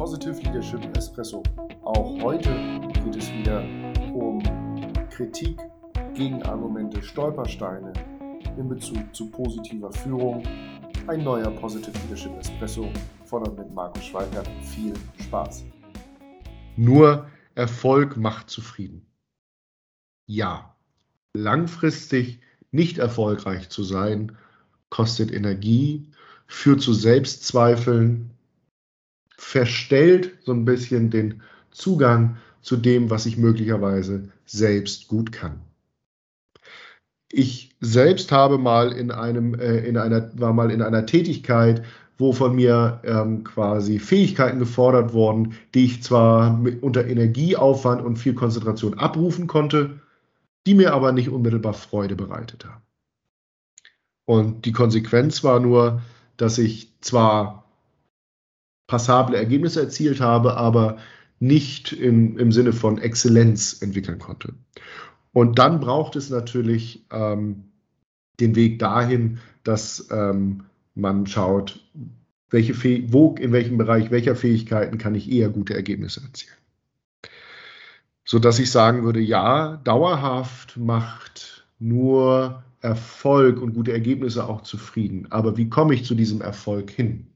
Positive Leadership Espresso. Auch heute geht es wieder um Kritik, Gegenargumente, Stolpersteine in Bezug zu positiver Führung. Ein neuer Positive Leadership Espresso und mit Markus Schweikert. Viel Spaß. Nur Erfolg macht zufrieden. Ja, langfristig nicht erfolgreich zu sein, kostet Energie, führt zu Selbstzweifeln, verstellt so ein bisschen den Zugang zu dem, was ich möglicherweise selbst gut kann. Ich selbst habe mal in einem, äh, in einer, war mal in einer Tätigkeit, wo von mir ähm, quasi Fähigkeiten gefordert wurden, die ich zwar mit, unter Energieaufwand und viel Konzentration abrufen konnte, die mir aber nicht unmittelbar Freude bereitet haben. Und die Konsequenz war nur, dass ich zwar passable Ergebnisse erzielt habe, aber nicht im, im Sinne von Exzellenz entwickeln konnte. Und dann braucht es natürlich ähm, den Weg dahin, dass ähm, man schaut, welche wo, in welchem Bereich welcher Fähigkeiten kann ich eher gute Ergebnisse erzielen. Sodass ich sagen würde, ja, dauerhaft macht nur Erfolg und gute Ergebnisse auch zufrieden. Aber wie komme ich zu diesem Erfolg hin?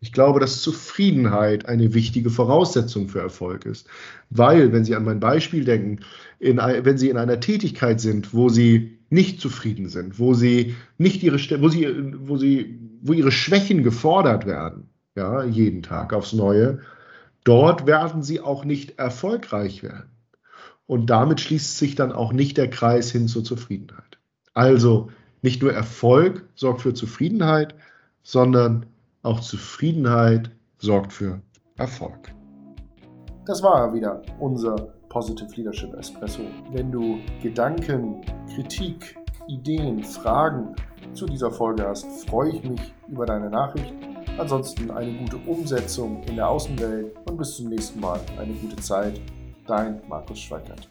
Ich glaube, dass Zufriedenheit eine wichtige Voraussetzung für Erfolg ist. Weil, wenn Sie an mein Beispiel denken, in, wenn Sie in einer Tätigkeit sind, wo Sie nicht zufrieden sind, wo Sie nicht Ihre, wo Sie, wo Sie, wo Ihre Schwächen gefordert werden, ja, jeden Tag aufs Neue, dort werden Sie auch nicht erfolgreich werden. Und damit schließt sich dann auch nicht der Kreis hin zur Zufriedenheit. Also nicht nur Erfolg sorgt für Zufriedenheit, sondern auch Zufriedenheit sorgt für Erfolg. Das war wieder unser Positive Leadership Espresso. Wenn du Gedanken, Kritik, Ideen, Fragen zu dieser Folge hast, freue ich mich über deine Nachricht. Ansonsten eine gute Umsetzung in der Außenwelt und bis zum nächsten Mal. Eine gute Zeit. Dein Markus Schweikert.